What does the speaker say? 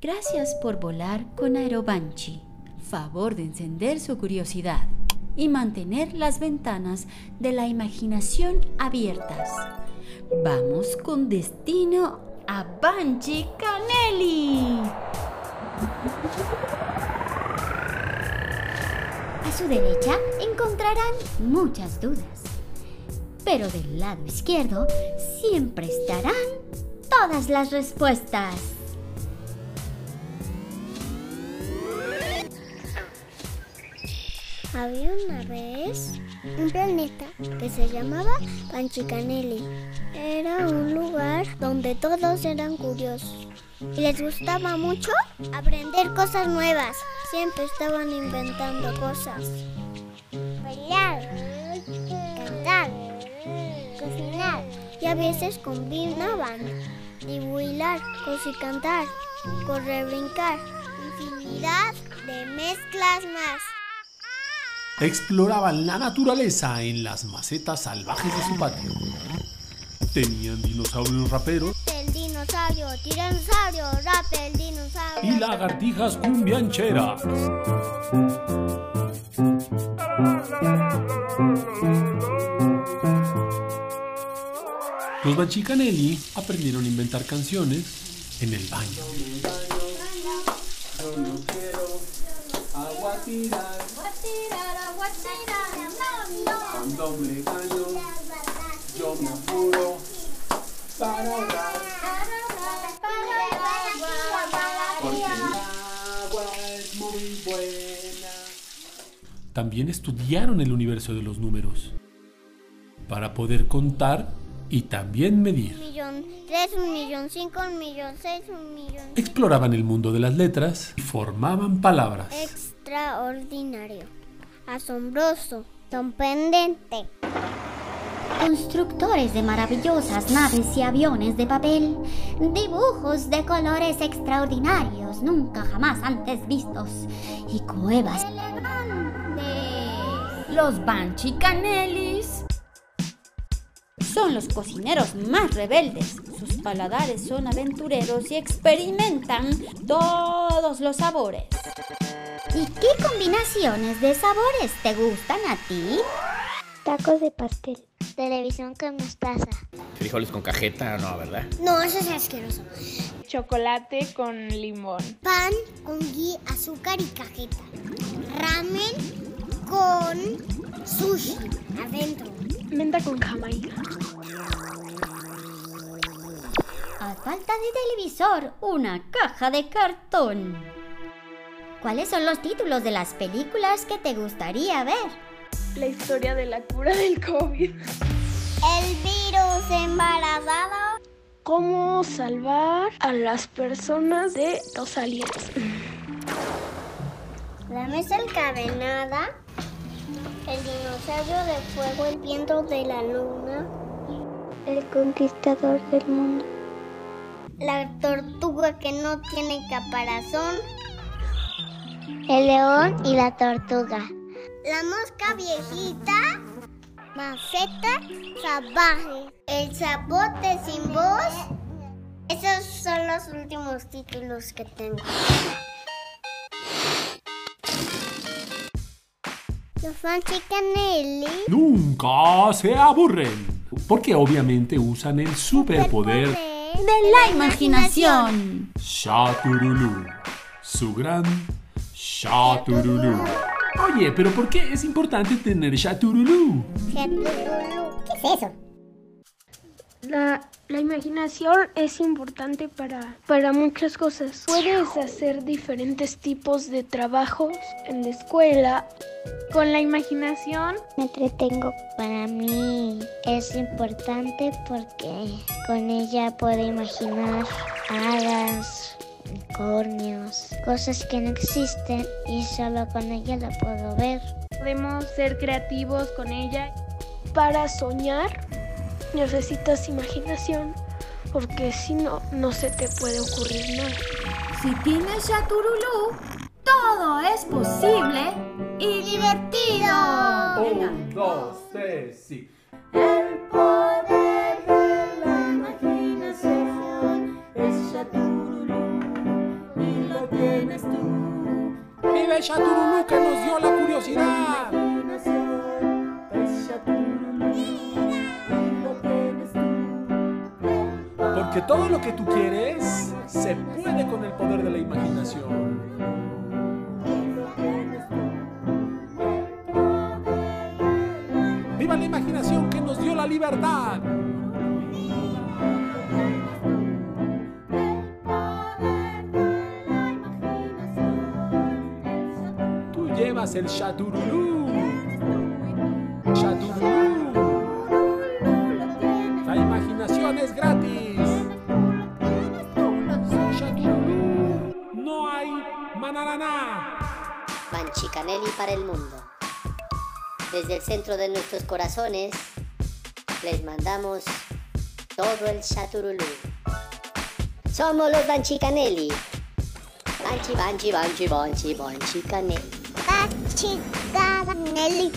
Gracias por volar con Aerobanchi. Favor de encender su curiosidad y mantener las ventanas de la imaginación abiertas. Vamos con destino a Banchi Canelli. A su derecha encontrarán muchas dudas, pero del lado izquierdo siempre estarán todas las respuestas. Había una vez un planeta que se llamaba Panchicanelli. Era un lugar donde todos eran curiosos y les gustaba mucho aprender cosas nuevas. Siempre estaban inventando cosas. Bailar, y a veces combinaban dibujar, cantar, correr, brincar, infinidad de mezclas más. Exploraban la naturaleza en las macetas salvajes de su patio. Tenían dinosaurios raperos El dinosaurio, tiranosaurio, rap el dinosaurio. y lagartijas cumbiancheras. Los Banchicanelli aprendieron a inventar canciones en el baño. También estudiaron el universo de los números para poder contar y también medir. Un millón tres, un millón cinco, un millón seis, un millón Exploraban el mundo de las letras y formaban palabras. extraordinario, asombroso, sorprendente. Constructores de maravillosas naves y aviones de papel, dibujos de colores extraordinarios nunca jamás antes vistos y cuevas elegantes. Los Banchicanellis son los cocineros más rebeldes. Sus paladares son aventureros y experimentan todos los sabores. ¿Y qué combinaciones de sabores te gustan a ti? Tacos de pastel. Televisión con mostaza. Frijoles con cajeta, no, ¿verdad? No, eso es asqueroso. Chocolate con limón. Pan con gui, azúcar y cajeta. Ramen con sushi adentro. Menta con jamaica. A falta de televisor, una caja de cartón. ¿Cuáles son los títulos de las películas que te gustaría ver? La historia de la cura del COVID. El virus embarazado. ¿Cómo salvar a las personas de los aliens? La mesa encadenada. El dinosaurio de fuego, el viento de la luna. El conquistador del mundo. La tortuga que no tiene caparazón. El león y la tortuga. La mosca viejita. Maceta salvaje. El zapote sin voz. Esos son los últimos títulos que tengo. Los Fanchicanelli. Nunca se aburren, porque obviamente usan el superpoder De la imaginación. Shaturulu, su gran Shaturulu. Oye, pero ¿por qué es importante tener Shaturulu? ¿Qué es eso? La, la imaginación es importante para, para muchas cosas. Puedes hacer diferentes tipos de trabajos en la escuela. Con la imaginación Me entretengo. Para mí es importante porque con ella puedo imaginar hadas, unicornios, cosas que no existen y solo con ella la puedo ver. podemos ser creativos con ella. Para soñar necesitas imaginación porque si no, no se te puede ocurrir nada. Si tienes Chaturulú, todo es posible y divertido. Un, dos, tres, sí. El poder de la imaginación es Chaturulú y lo tienes tú. Vive Chaturulú que nos dio la curiosidad. Porque todo lo que tú quieres se puede con el poder de la imaginación. ¡Viva la imaginación que nos dio la libertad! Tú llevas el. Chaturulú. España. Manchicanelli para el mundo. Desde el centro de nuestros corazones les mandamos todo el chaturulú. Somos los Banchicanelli. Banchi, banchi, banchi, banchi, banchicanelli. Banchicanelli.